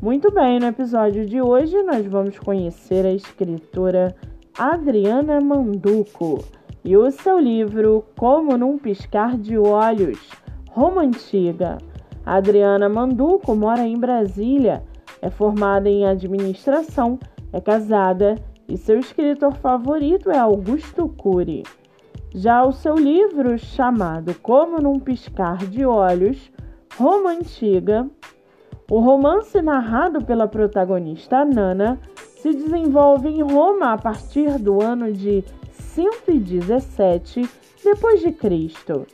Muito bem, no episódio de hoje nós vamos conhecer a escritora Adriana Manduco e o seu livro Como Num Piscar de Olhos, Roma Antiga. Adriana Manduco mora em Brasília, é formada em administração, é casada e seu escritor favorito é Augusto Cury. Já o seu livro, chamado Como Num Piscar de Olhos, Roma Antiga, o romance narrado pela protagonista Nana se desenvolve em Roma a partir do ano de 117 depois de Cristo.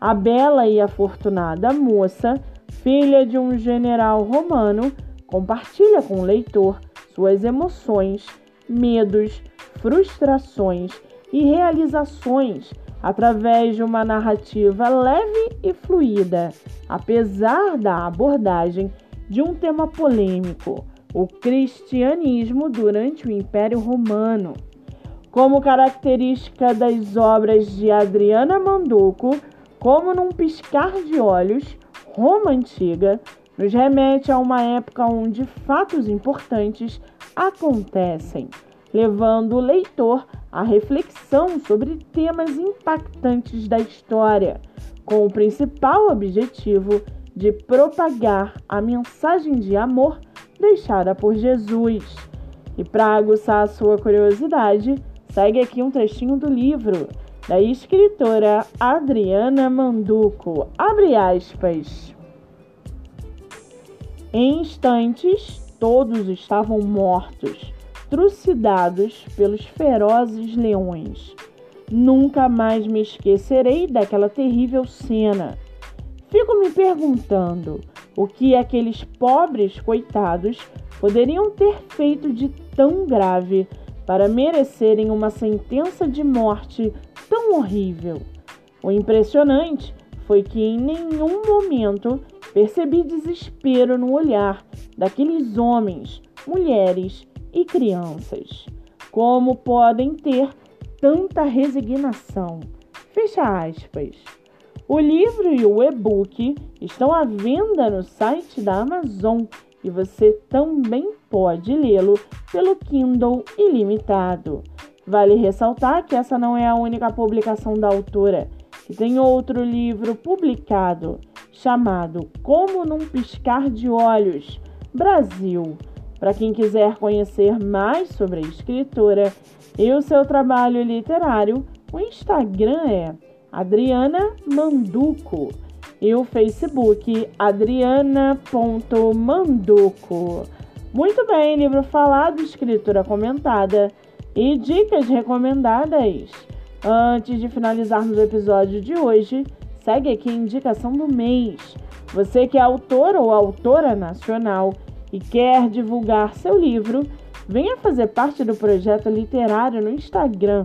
A bela e afortunada moça, filha de um general romano, compartilha com o leitor suas emoções, medos, frustrações e realizações através de uma narrativa leve e fluida, apesar da abordagem de um tema polêmico, o cristianismo durante o Império Romano. Como característica das obras de Adriana Manduco, como num piscar de olhos, Roma Antiga nos remete a uma época onde fatos importantes acontecem, levando o leitor à reflexão sobre temas impactantes da história, com o principal objetivo de propagar a mensagem de amor deixada por Jesus. E para aguçar a sua curiosidade, segue aqui um trechinho do livro da escritora Adriana Manduco. Abre aspas. Em instantes, todos estavam mortos, trucidados pelos ferozes leões. Nunca mais me esquecerei daquela terrível cena. Fico me perguntando o que aqueles pobres coitados poderiam ter feito de tão grave para merecerem uma sentença de morte tão horrível. O impressionante foi que em nenhum momento percebi desespero no olhar daqueles homens, mulheres e crianças. Como podem ter tanta resignação? Fecha aspas. O livro e o e-book estão à venda no site da Amazon e você também pode lê-lo pelo Kindle ilimitado. Vale ressaltar que essa não é a única publicação da autora, que tem outro livro publicado chamado Como Num Piscar de Olhos Brasil. Para quem quiser conhecer mais sobre a escritora e o seu trabalho literário, o Instagram é Adriana Manduco e o Facebook adriana.manduco. Muito bem, livro falado, escritura comentada e dicas recomendadas. Antes de finalizarmos o episódio de hoje, segue aqui a indicação do mês. Você que é autor ou autora nacional e quer divulgar seu livro, venha fazer parte do projeto literário no Instagram